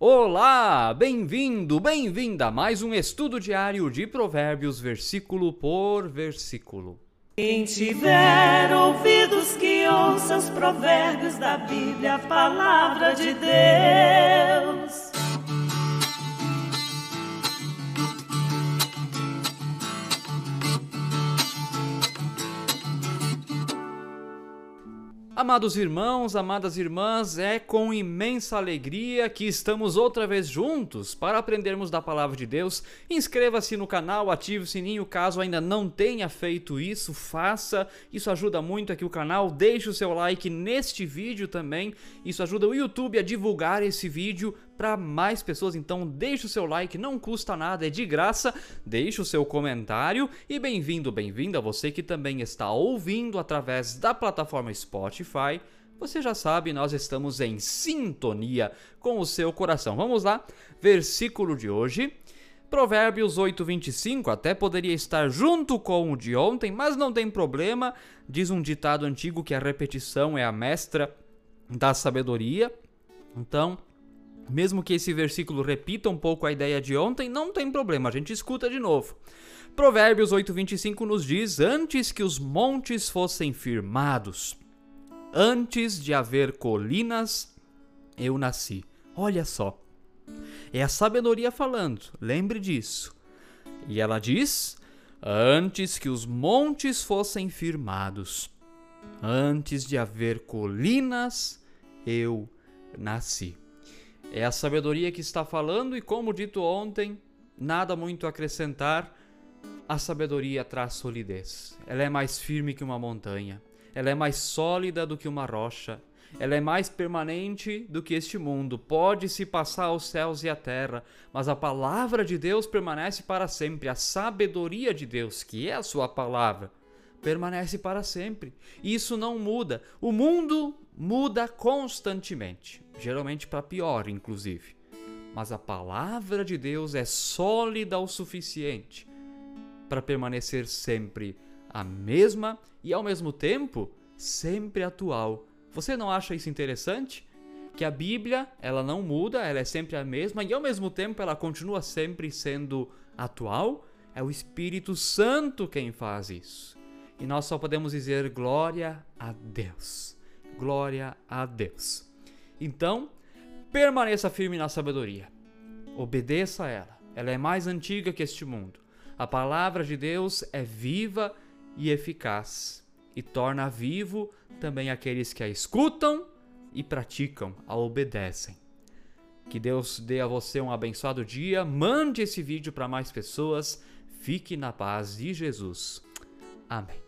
Olá, bem-vindo, bem-vinda a mais um estudo diário de Provérbios, versículo por versículo. Quem tiver ouvidos que ouça os provérbios da Bíblia, a palavra de Deus. Amados irmãos, amadas irmãs, é com imensa alegria que estamos outra vez juntos para aprendermos da palavra de Deus. Inscreva-se no canal, ative o sininho caso ainda não tenha feito isso, faça. Isso ajuda muito aqui o canal. Deixe o seu like neste vídeo também. Isso ajuda o YouTube a divulgar esse vídeo para mais pessoas. Então, deixe o seu like, não custa nada, é de graça. Deixe o seu comentário e bem-vindo, bem-vinda você que também está ouvindo através da plataforma Spotify. Você já sabe, nós estamos em sintonia com o seu coração. Vamos lá, versículo de hoje. Provérbios 8:25 até poderia estar junto com o de ontem, mas não tem problema. Diz um ditado antigo que a repetição é a mestra da sabedoria. Então, mesmo que esse versículo repita um pouco a ideia de ontem, não tem problema, a gente escuta de novo. Provérbios 8:25 nos diz: "Antes que os montes fossem firmados, antes de haver colinas, eu nasci." Olha só. É a sabedoria falando, lembre disso. E ela diz: "Antes que os montes fossem firmados, antes de haver colinas, eu nasci." É a sabedoria que está falando, e como dito ontem, nada muito a acrescentar. A sabedoria traz solidez. Ela é mais firme que uma montanha. Ela é mais sólida do que uma rocha. Ela é mais permanente do que este mundo. Pode-se passar os céus e a terra, mas a palavra de Deus permanece para sempre. A sabedoria de Deus, que é a sua palavra, permanece para sempre. Isso não muda. O mundo muda constantemente geralmente para pior, inclusive. Mas a palavra de Deus é sólida o suficiente para permanecer sempre a mesma e ao mesmo tempo sempre atual. Você não acha isso interessante? Que a Bíblia, ela não muda, ela é sempre a mesma e ao mesmo tempo ela continua sempre sendo atual? É o Espírito Santo quem faz isso. E nós só podemos dizer glória a Deus. Glória a Deus. Então, permaneça firme na sabedoria. Obedeça a ela. Ela é mais antiga que este mundo. A palavra de Deus é viva e eficaz e torna vivo também aqueles que a escutam e praticam, a obedecem. Que Deus dê a você um abençoado dia. Mande esse vídeo para mais pessoas. Fique na paz de Jesus. Amém.